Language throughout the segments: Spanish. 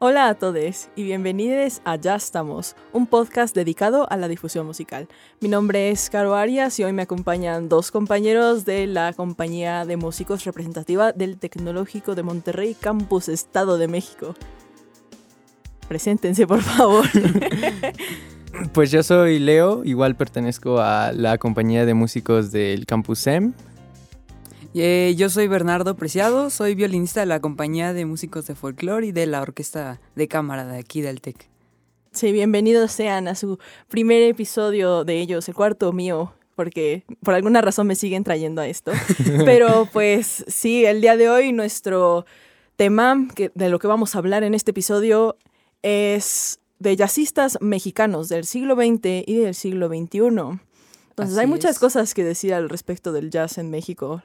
Hola a todos y bienvenidos a Ya Estamos, un podcast dedicado a la difusión musical. Mi nombre es Caro Arias y hoy me acompañan dos compañeros de la compañía de músicos representativa del Tecnológico de Monterrey, Campus Estado de México. Preséntense, por favor. Pues yo soy Leo, igual pertenezco a la compañía de músicos del Campus SEM. Eh, yo soy Bernardo Preciado, soy violinista de la compañía de músicos de folclore y de la orquesta de cámara de aquí del TEC. Sí, bienvenidos sean a su primer episodio de ellos, el cuarto mío, porque por alguna razón me siguen trayendo a esto. Pero pues sí, el día de hoy nuestro tema que, de lo que vamos a hablar en este episodio es de jazzistas mexicanos del siglo XX y del siglo XXI. Entonces Así hay muchas es. cosas que decir al respecto del jazz en México.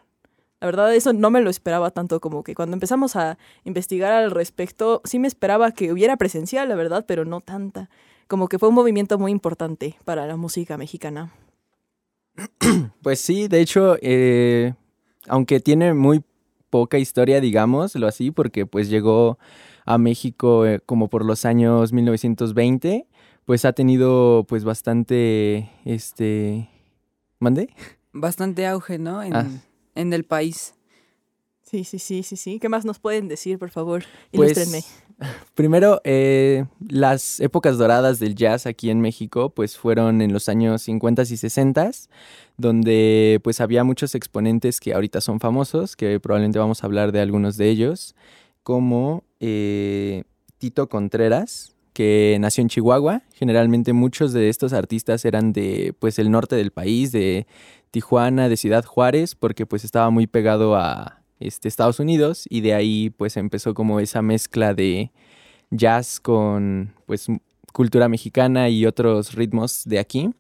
La verdad, eso no me lo esperaba tanto como que cuando empezamos a investigar al respecto, sí me esperaba que hubiera presencial, la verdad, pero no tanta. Como que fue un movimiento muy importante para la música mexicana. Pues sí, de hecho, eh, aunque tiene muy poca historia, digámoslo así, porque pues llegó a México eh, como por los años 1920, pues ha tenido pues bastante, este, ¿mande? Bastante auge, ¿no? En, Ah. En el país. Sí, sí, sí, sí, sí. ¿Qué más nos pueden decir, por favor? Pues, Ilústrenme. Primero, eh, las épocas doradas del jazz aquí en México, pues fueron en los años 50 y 60, donde pues había muchos exponentes que ahorita son famosos, que probablemente vamos a hablar de algunos de ellos, como eh, Tito Contreras, que nació en Chihuahua. Generalmente muchos de estos artistas eran de pues el norte del país, de Tijuana, de Ciudad Juárez, porque pues estaba muy pegado a este, Estados Unidos y de ahí pues empezó como esa mezcla de jazz con pues cultura mexicana y otros ritmos de aquí.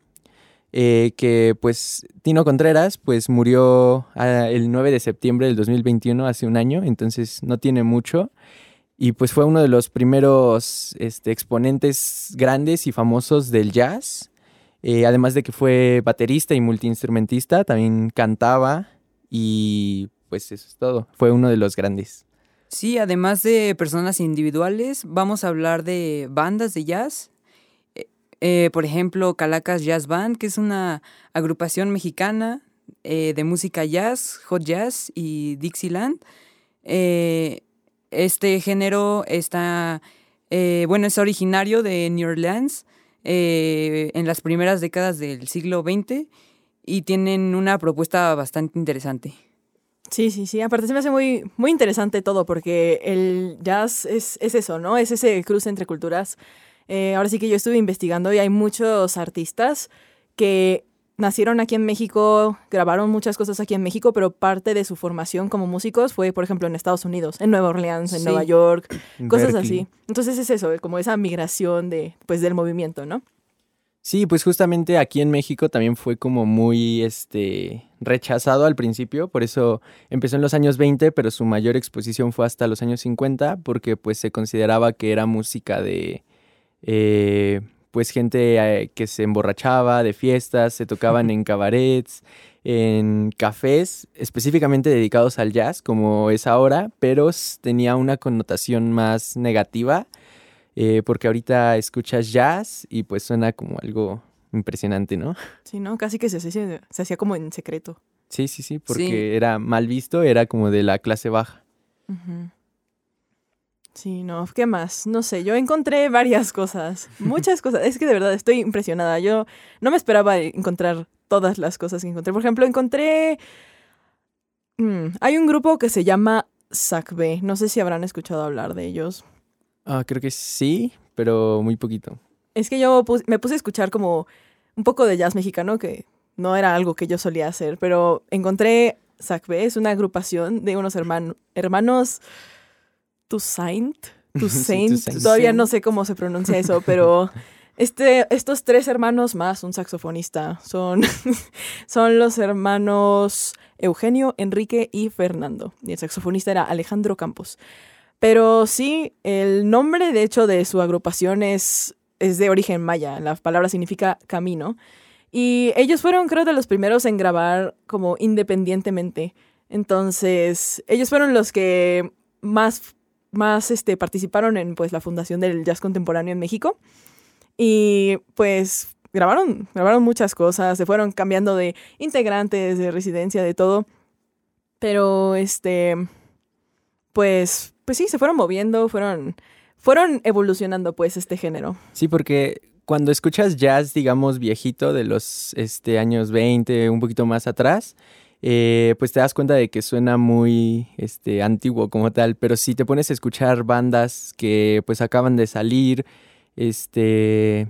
Eh, que pues Tino Contreras pues murió ah, el 9 de septiembre del 2021, hace un año, entonces no tiene mucho. Y pues fue uno de los primeros este, exponentes grandes y famosos del jazz. Eh, además de que fue baterista y multiinstrumentista, también cantaba y pues eso es todo. Fue uno de los grandes. Sí, además de personas individuales, vamos a hablar de bandas de jazz. Eh, eh, por ejemplo, Calacas Jazz Band, que es una agrupación mexicana de música jazz, hot jazz y Dixieland. Este género está, bueno, es originario de New Orleans eh, en las primeras décadas del siglo XX y tienen una propuesta bastante interesante. Sí, sí, sí. Aparte se me hace muy, muy interesante todo porque el jazz es, es eso, ¿no? Es ese cruce entre culturas. Eh, ahora sí que yo estuve investigando y hay muchos artistas que nacieron aquí en México, grabaron muchas cosas aquí en México, pero parte de su formación como músicos fue, por ejemplo, en Estados Unidos, en Nueva Orleans, en Sí. Nueva York, cosas Berkeley. así. Entonces es eso, como esa migración de, pues, del movimiento, ¿no? Sí, pues justamente aquí en México también fue como muy este rechazado al principio, por eso empezó en los años 20, pero su mayor exposición fue hasta los años 50, porque pues se consideraba que era música de eh, pues gente eh, que se emborrachaba, de fiestas, se tocaban en cabarets, en cafés específicamente dedicados al jazz, como es ahora, pero tenía una connotación más negativa eh, porque ahorita escuchas jazz y pues suena como algo impresionante, ¿no? Sí, ¿no? Casi que se, hacía- se hacía como en secreto. Sí, sí, sí, porque Sí. era mal visto, era como de la clase baja. Sí, no, ¿qué más? No sé, yo encontré varias cosas, muchas cosas. Es que de verdad estoy impresionada. Yo no me esperaba encontrar todas las cosas que encontré. Por ejemplo, encontré... mm, hay un grupo que se llama SACB. No sé si habrán escuchado hablar de ellos. Ah, creo que sí, pero muy poquito. Es que yo pus- me puse a escuchar como un poco de jazz mexicano, que no era algo que yo solía hacer, pero encontré SACB, es una agrupación de unos herman- hermanos Toussaint, Sí, Toussaint, Toussaint. todavía no sé cómo se pronuncia eso, pero este, estos tres hermanos más un saxofonista son, son los hermanos Eugenio, Enrique y Fernando. Y el saxofonista era Alejandro Campos. Pero sí, el nombre de hecho de su agrupación es, es de origen maya. La palabra significa camino. Y ellos fueron, creo, de los primeros en grabar como independientemente. Entonces, ellos fueron los que más más este, participaron en pues, la fundación del jazz contemporáneo en México. Y pues grabaron, grabaron muchas cosas, se fueron cambiando de integrantes, de residencia, de todo. Pero este, pues, pues sí, se fueron moviendo, fueron, fueron evolucionando pues este género. Sí, porque cuando escuchas jazz, digamos, viejito de los este, años 20, un poquito más atrás, eh, pues te das cuenta de que suena muy este, antiguo como tal, pero si te pones a escuchar bandas que pues acaban de salir, este,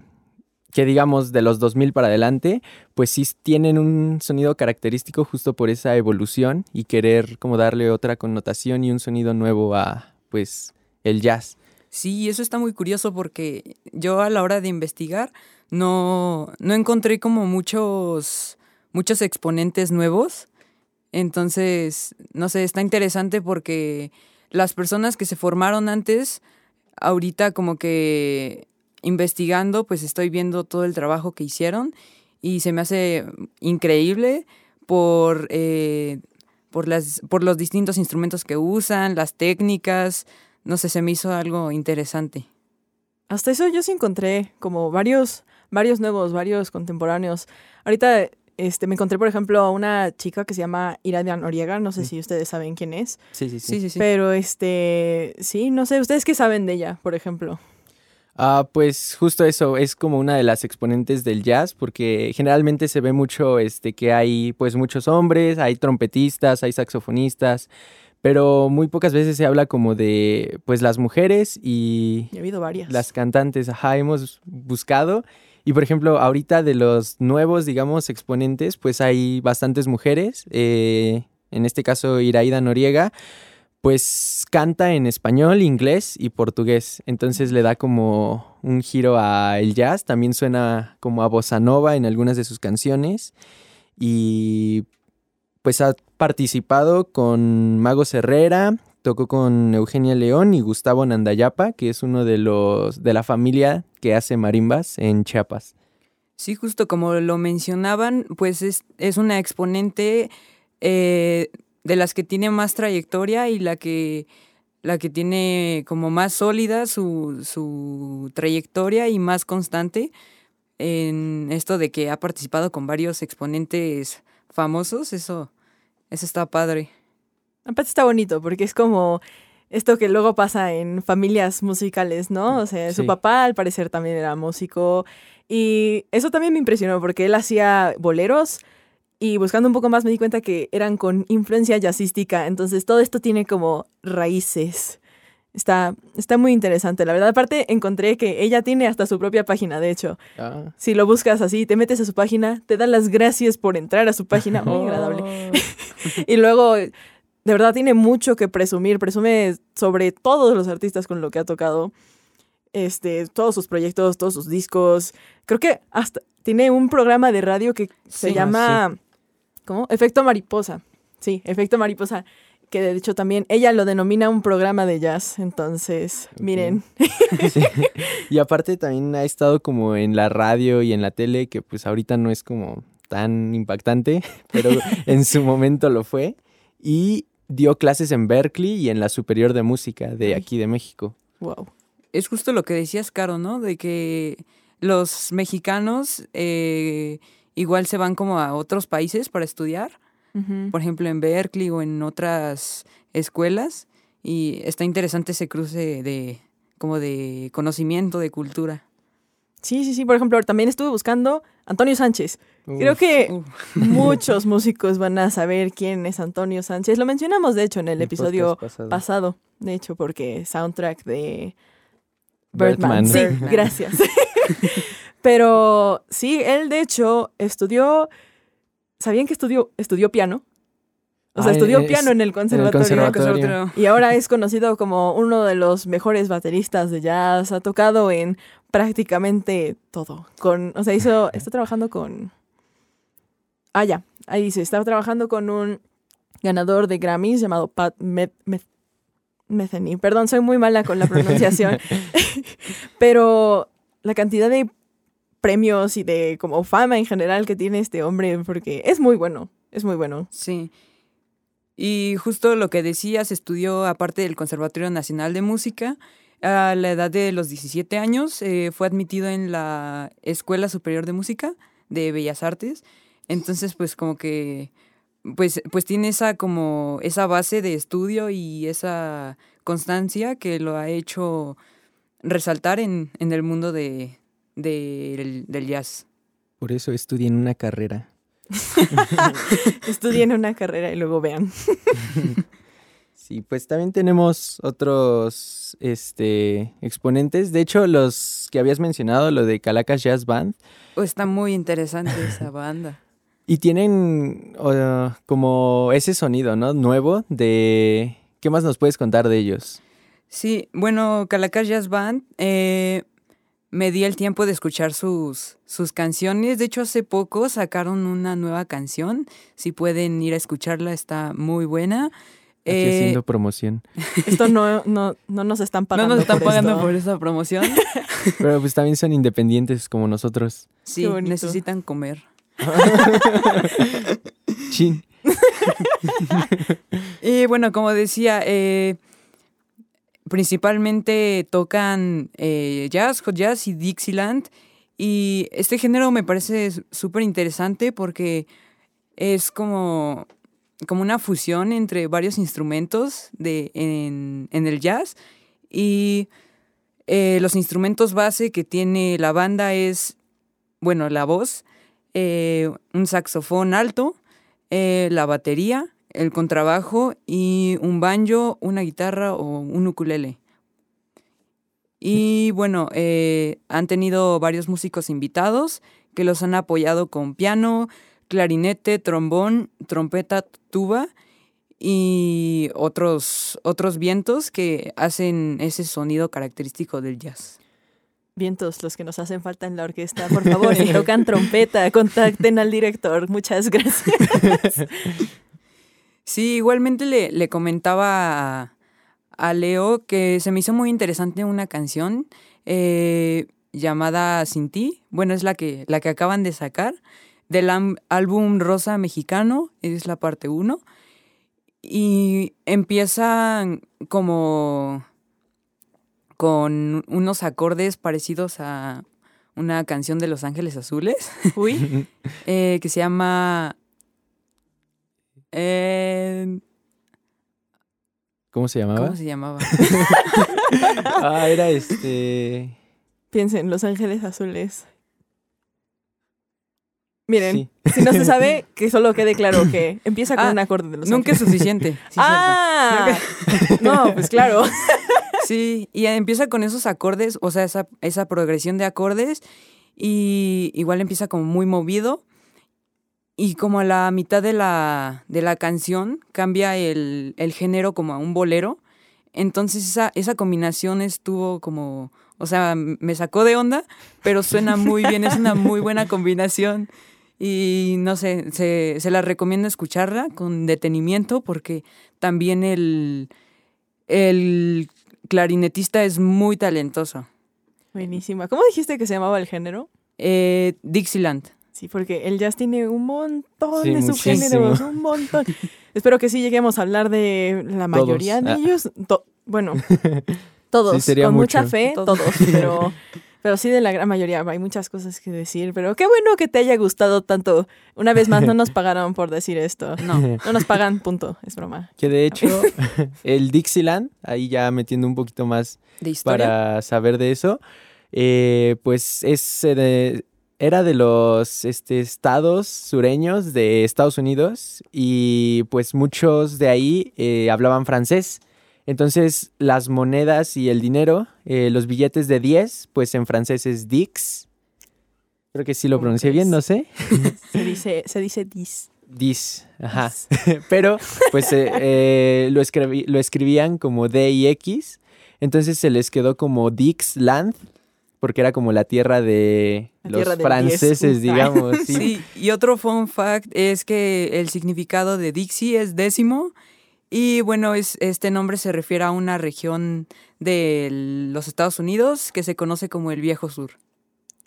que digamos de los 2000 para adelante, pues sí tienen un sonido característico justo por esa evolución y querer como darle otra connotación y un sonido nuevo a pues el jazz. Sí, eso está muy curioso porque yo a la hora de investigar no, no encontré como muchos, muchos exponentes nuevos. Entonces, no sé, está interesante porque las personas que se formaron antes, ahorita como que investigando, pues estoy viendo todo el trabajo que hicieron y se me hace increíble por, eh, por, las, por los distintos instrumentos que usan, las técnicas, no sé, se me hizo algo interesante. Hasta eso yo sí encontré como varios, varios nuevos, varios contemporáneos. Ahorita este, me encontré, por ejemplo, a una chica que se llama Iradia Noriega, no sé si ustedes saben quién es. Sí, sí, sí. Sí, sí, sí. Pero este, sí, no sé, ¿ustedes qué saben de ella, por ejemplo? Ah, pues justo eso, es como una de las exponentes del jazz, porque generalmente se ve mucho este, que hay pues muchos hombres, hay trompetistas, hay saxofonistas, pero muy pocas veces se habla como de pues las mujeres y Y ha habido varias. las cantantes, ajá, hemos buscado. Y por ejemplo, ahorita de los nuevos, digamos, exponentes, pues hay bastantes mujeres. eh, en este caso, Iraida Noriega, pues canta en español, inglés y portugués. Entonces le da como un giro a el jazz. También suena como a bossa nova en algunas de sus canciones. Y pues ha participado con Magos Herrera, tocó con Eugenia León y Gustavo Nandayapa, que es uno de los de la familia que hace marimbas en Chiapas. Sí, justo como lo mencionaban, pues es, es una exponente eh, de las que tiene más trayectoria y la que, la que tiene como más sólida su, su trayectoria y más constante en esto de que ha participado con varios exponentes famosos, eso, eso está padre. Aparte está bonito porque es como esto que luego pasa en familias musicales, ¿no? O sea, su papá al parecer también era músico y eso también me impresionó porque él hacía boleros y buscando un poco más me di cuenta que eran con influencia jazzística, entonces todo esto tiene como raíces. Está, está muy interesante, la verdad. Aparte encontré que ella tiene hasta su propia página, de hecho. Si lo buscas así, te metes a su página, te dan las gracias por entrar a su página, muy agradable. y luego, de verdad, tiene mucho que presumir. Presume sobre todos los artistas con lo que ha tocado. Este, todos sus proyectos, todos sus discos. Creo que hasta tiene un programa de radio que se Sí. llama. ¿Cómo? Efecto Mariposa. Sí, Efecto Mariposa. Que de hecho también ella lo denomina un programa de jazz. Entonces, miren. Sí. Y aparte también ha estado como en la radio y en la tele, que pues ahorita no es como tan impactante, pero en su momento lo fue. Y dio clases en Berkeley y en la Superior de Música de aquí de México. Wow. Es justo lo que decías, Caro, ¿no? De que los mexicanos eh, igual se van como a otros países para estudiar, por ejemplo en Berkeley o en otras escuelas, y está interesante ese cruce de como de conocimiento, de cultura. Sí, sí, sí. Por ejemplo, también estuve buscando Antonio Sánchez. Creo que Uf. muchos músicos van a saber quién es Antonio Sánchez. Lo mencionamos, de hecho, en el episodio pasado. pasado. De hecho, porque soundtrack de Birdman. Birdman. Sí, Birdman. gracias. Pero sí, él de hecho estudió. ¿Sabían que estudió, estudió piano? O sea, Ah, estudió es- piano en el conservatorio. conservatorio. Y ahora es conocido como uno de los mejores bateristas de jazz. Ha tocado en prácticamente todo. Con, o sea, hizo, está trabajando con... Ah, ya. Ahí dice, está trabajando con un ganador de Grammys llamado Pat Met- Met- Metheny. Perdón, soy muy mala con la pronunciación. Pero la cantidad de premios y de como fama en general que tiene este hombre, porque es muy bueno, es muy bueno. Sí. Y justo lo que decías, estudió aparte del Conservatorio Nacional de Música. A la edad de los 17 años eh, fue admitido en la Escuela Superior de Música de Bellas Artes. Entonces, pues como que pues, pues tiene esa como esa base de estudio y esa constancia que lo ha hecho resaltar en, en el mundo de, de- del jazz. Por eso estudien una carrera. Estudien una carrera y luego vean. Sí, pues también tenemos otros este, exponentes. De hecho, los que habías mencionado, lo de Calacas Jazz Band, Oh, está muy interesante esa banda. y tienen uh, como ese sonido, ¿no? Nuevo de... ¿Qué más nos puedes contar de ellos? Sí, bueno, Calacas Jazz Band, eh, me di el tiempo de escuchar sus, sus canciones. De hecho, hace poco sacaron una nueva canción. Si pueden ir a escucharla, está muy buena. Aquí Eh, haciendo promoción. Esto no, no, no nos están no pagando. nos están por pagando esto. por esa promoción. Pero pues también son independientes como nosotros. Sí, necesitan comer. Chin. Y bueno, como decía, eh, principalmente tocan eh, jazz, hot jazz y Dixieland. Y este género me parece súper interesante porque es como, como una fusión entre varios instrumentos de, en, en el jazz. Y eh, los instrumentos base que tiene la banda es, bueno, la voz, eh, un saxofón alto, eh, la batería, el contrabajo y un banjo, una guitarra o un ukulele. Y bueno, han tenido varios músicos invitados que los han apoyado con piano, clarinete, trombón, trompeta, tuba y otros, otros vientos que hacen ese sonido característico del jazz. Vientos, los que nos hacen falta en la orquesta. Por favor, si tocan trompeta, contacten al director. Muchas gracias. Sí, igualmente le, le comentaba a, a Leo que se me hizo muy interesante una canción eh, llamada Sin ti. Bueno, es la que, la que acaban de sacar del álbum Rosa Mexicano, es la parte 1. Y empieza como con unos acordes parecidos a una canción de Los Ángeles Azules Uy, eh, que se llama... eh, ¿Cómo se llamaba? ¿Cómo se llamaba? Ah, era este... piensen, Los Ángeles Azules. Miren, Sí. si no se sabe, que solo quede claro que empieza con Ah, un acorde de Los Nunca es suficiente. Sí, ¡Ah! No, pues claro. Sí, y empieza con esos acordes, o sea, esa, esa progresión de acordes, y igual empieza como muy movido, y como a la mitad de la, de la canción cambia el, el género como a un bolero, entonces esa, esa combinación estuvo como, o sea, me sacó de onda, pero suena muy bien, es una muy buena combinación. Y no sé, se, se la recomiendo escucharla con detenimiento porque también el, el clarinetista es muy talentoso. Buenísima. ¿Cómo dijiste que se llamaba el género? Eh, Dixieland. Sí, porque el jazz tiene un montón Sí, de muchísimo. subgéneros, un montón. Espero que sí lleguemos a hablar de la mayoría de Ah. ellos. To- bueno, todos, Sí, sería con mucha fe, Todos. todos, pero, pero sí de la gran mayoría. Hay muchas cosas que decir, pero qué bueno que te haya gustado tanto. Una vez más, no nos pagaron por decir esto. No. No nos pagan, punto. Es broma. Que de hecho, el Dixieland, ahí ya metiendo un poquito más De para saber de eso, eh, pues es eh, de- era de los este, estados sureños de Estados Unidos y pues muchos de ahí eh, hablaban francés. Entonces las monedas y el dinero, eh, los billetes de 10, pues en francés es Dix. Creo que sí lo ¿Cómo pronuncié bien, no sé. Se dice, se dice dis. Dis, ajá. Pero pues eh, eh, lo, escribí- lo escribían como D y X. Entonces se les quedó como Dixland, porque era como la tierra de La los tierra franceses, digamos. Sí. Sí, y otro fun fact es que el significado de Dixie es décimo. Y bueno, es, este nombre se refiere a una región de los Estados Unidos que se conoce como el Viejo Sur.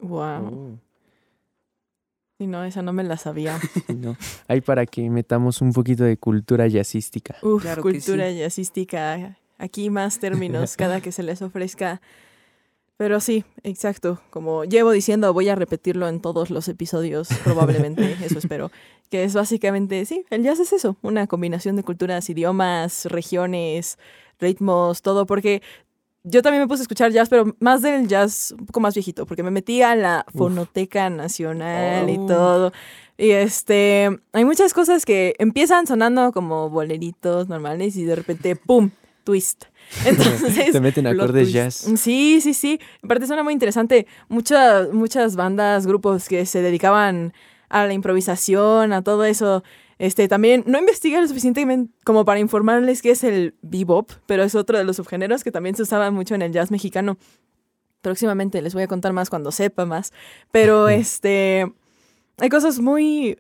Wow. Oh. Sí, no, esa no me la sabía. ¿no? Ahí para que metamos un poquito de cultura jazzística. Uf, Claro cultura jazzística. Aquí más términos cada que se les ofrezca. Pero sí, exacto. Como llevo diciendo, voy a repetirlo en todos los episodios, probablemente, eso espero. Que es básicamente, sí, el jazz es eso, una combinación de culturas, idiomas, regiones, ritmos, todo, porque yo también me puse a escuchar jazz, pero más del jazz un poco más viejito, porque me metí a la Fonoteca Nacional y Oh. todo. Y este, hay muchas cosas que empiezan sonando como boleritos normales y de repente, ¡pum! Twist. Entonces, Te meten acordes jazz. Sí, sí, sí. Aparte suena muy interesante. Muchas, muchas bandas, grupos que se dedicaban a la improvisación, a todo eso. Este, también no investigué lo suficientemente como para informarles qué es el bebop, pero es otro de los subgéneros que también se usaba mucho en el jazz mexicano. Próximamente les voy a contar más cuando sepa más. Pero este, hay cosas muy,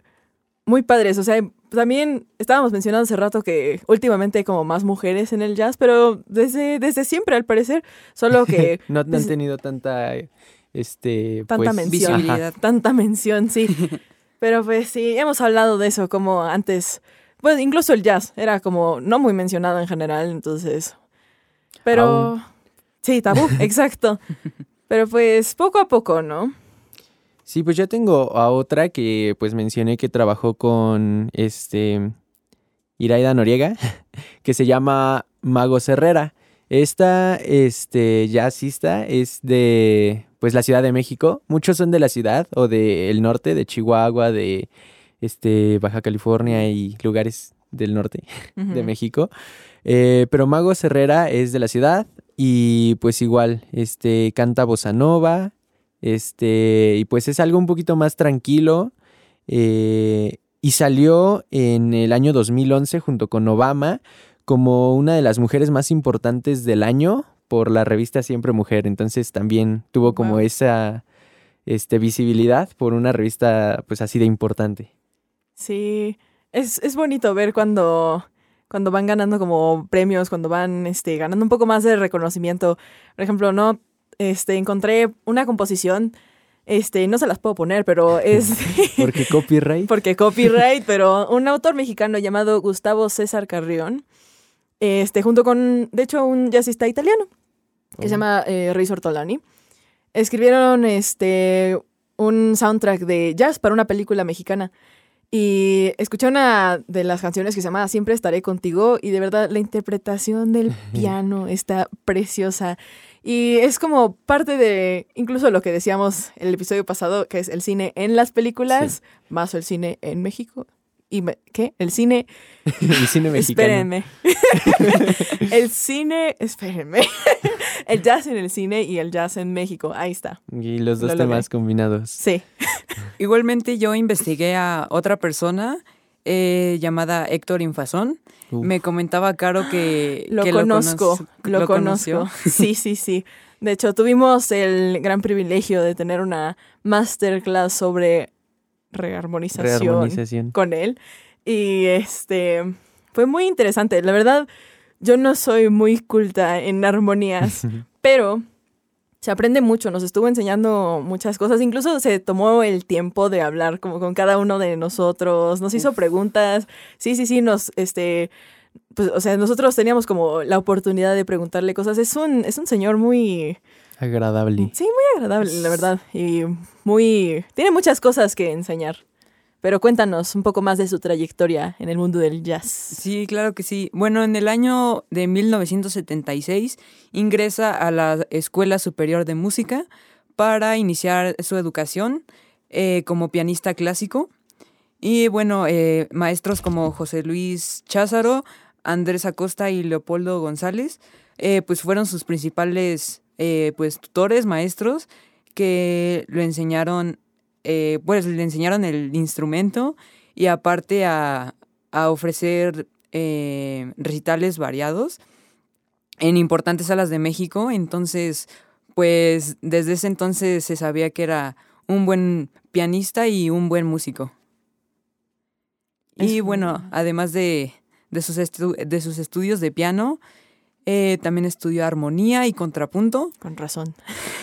muy padres. O sea, también estábamos mencionando hace rato que últimamente hay como más mujeres en el jazz, pero desde, desde siempre al parecer. Solo que no, no han tenido tanta este Tanta pues, mención. ajá. Visibilidad. tanta mención, sí. Pero pues sí, hemos hablado de eso como antes. Pues incluso el jazz era como no muy mencionado en general, entonces. Pero. Sí, tabú, exacto. Pero pues poco a poco, ¿no? Sí, pues ya tengo a otra que pues mencioné que trabajó con este Iraida Noriega, que se llama Magos Herrera. Esta este jazzista es de pues la Ciudad de México. Muchos son de la ciudad o del norte, de Chihuahua, de este Baja California y lugares del norte de. México. Eh, pero Magos Herrera es de la ciudad y pues igual, este, canta bossa nova, este, y pues es algo un poquito más tranquilo. eh, y salió en el año 2011 junto con Obama como una de las mujeres más importantes del año por la revista Siempre Mujer. Entonces también tuvo como Wow. esa este, visibilidad por una revista pues así de importante. Sí. Es, es bonito ver cuando, cuando van ganando como premios, cuando van este, ganando un poco más de reconocimiento. Por ejemplo, no, este, encontré una composición, este, no se las puedo poner, pero es Porque copyright. porque copyright, pero un autor mexicano llamado Gustavo César Carrión, este, junto con, de hecho, un jazzista italiano que se llama eh, Riz Ortolani, escribieron este, un soundtrack de jazz para una película mexicana. Y escuché una de las canciones que se llama Siempre estaré contigo y de verdad la interpretación del piano está preciosa. Y es como parte de incluso lo que decíamos el episodio pasado, que es el cine en las películas, más el cine en México. ¿Y me- qué? El cine... El cine mexicano. Espérenme. el cine... Espérenme. El jazz en el cine y el jazz en México. Ahí está. Y los dos Lo logré. temas combinados. Sí. Igualmente yo investigué a otra persona eh, llamada Héctor Infazón. Uf. Me comentaba Caro que Lo que conozco, lo, conoció. conozco. Sí, sí, sí. De hecho, tuvimos el gran privilegio de tener una masterclass sobre rearmonización Rearmonización. con él. Y este fue muy interesante. La verdad, yo no soy muy culta en armonías, pero se aprende mucho. Nos estuvo enseñando muchas cosas. Incluso se tomó el tiempo de hablar como con cada uno de nosotros. Nos hizo preguntas. Sí, sí, sí, nos, este, pues, o sea, nosotros teníamos como la oportunidad de preguntarle cosas. Es un, es un señor muy, Agradable. sí, muy agradable, la verdad. Y muy, tiene muchas cosas que enseñar. Pero cuéntanos un poco más de su trayectoria en el mundo del jazz. Sí, claro que sí. Bueno, en el año de 1976 ingresa a la Escuela Superior de Música para iniciar su educación eh, como pianista clásico. Y bueno, eh, maestros como José Luis Cházaro, Andrés Acosta y Leopoldo González, eh, pues fueron sus principales eh, pues, tutores, maestros, que lo enseñaron, eh, pues le enseñaron el instrumento y aparte a, a ofrecer eh, recitales variados en importantes salas de México. Entonces, pues desde ese entonces se sabía que era un buen pianista y un buen músico. Y bueno, además de, de sus, de sus estudios de piano, eh, también estudió armonía y contrapunto. Con razón.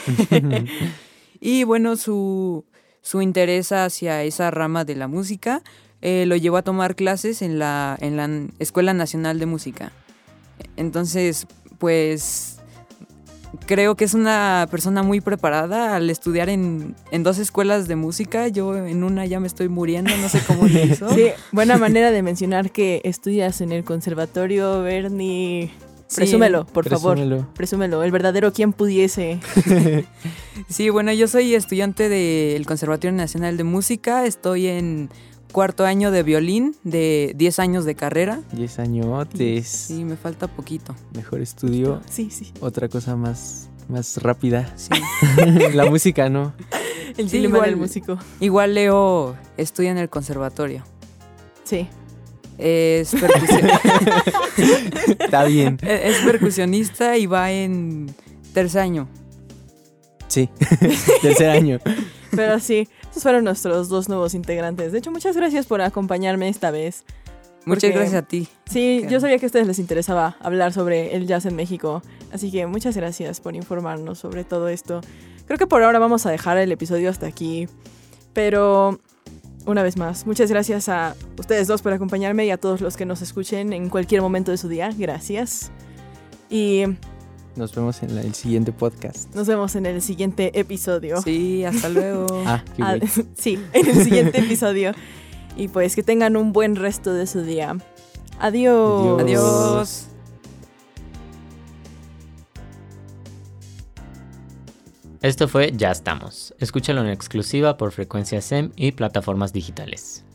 Y bueno, su, su interés hacia esa rama de la música eh, lo llevó a tomar clases en la, en la Escuela Nacional de Música. Entonces, pues creo que es una persona muy preparada al estudiar en, en, dos escuelas de música. Yo en una ya me estoy muriendo, no sé cómo lo hizo. Sí, buena manera de mencionar que estudias en el conservatorio, Bernie. Presúmelo, por Presúmelo. favor. Presúmelo. El verdadero quien pudiese. sí, bueno, yo soy estudiante del Conservatorio Nacional de Música. Estoy en cuarto año de violín, de 10 años de carrera. 10 añotes. Sí, me falta poquito. Mejor estudio. Sí, sí. Otra cosa más, más rápida. Sí. la música, ¿no? El Sí, igual- del músico. Igual Leo estudia en el conservatorio. Sí. Es, percusi- Está bien. es percusionista y va en tercer año. Sí. Tercer año. Pero sí, esos fueron nuestros dos nuevos integrantes. De hecho, muchas gracias por acompañarme esta vez. Muchas Porque- gracias a ti. Sí, yo sabía que a ustedes les interesaba hablar sobre el jazz en México, así que muchas gracias por informarnos sobre todo esto. Creo que por ahora vamos a dejar el episodio hasta aquí, pero una vez más, muchas gracias a ustedes dos por acompañarme y a todos los que nos escuchen en cualquier momento de su día. Gracias. Y Nos vemos en la- el siguiente podcast. nos vemos en el siguiente episodio. Sí, hasta luego. Ah, qué sí, en el siguiente episodio. Y pues que tengan un buen resto de su día. Adiós. Adiós. Esto fue Ya estamos. Escúchalo en exclusiva por frecuencia SEM y plataformas digitales.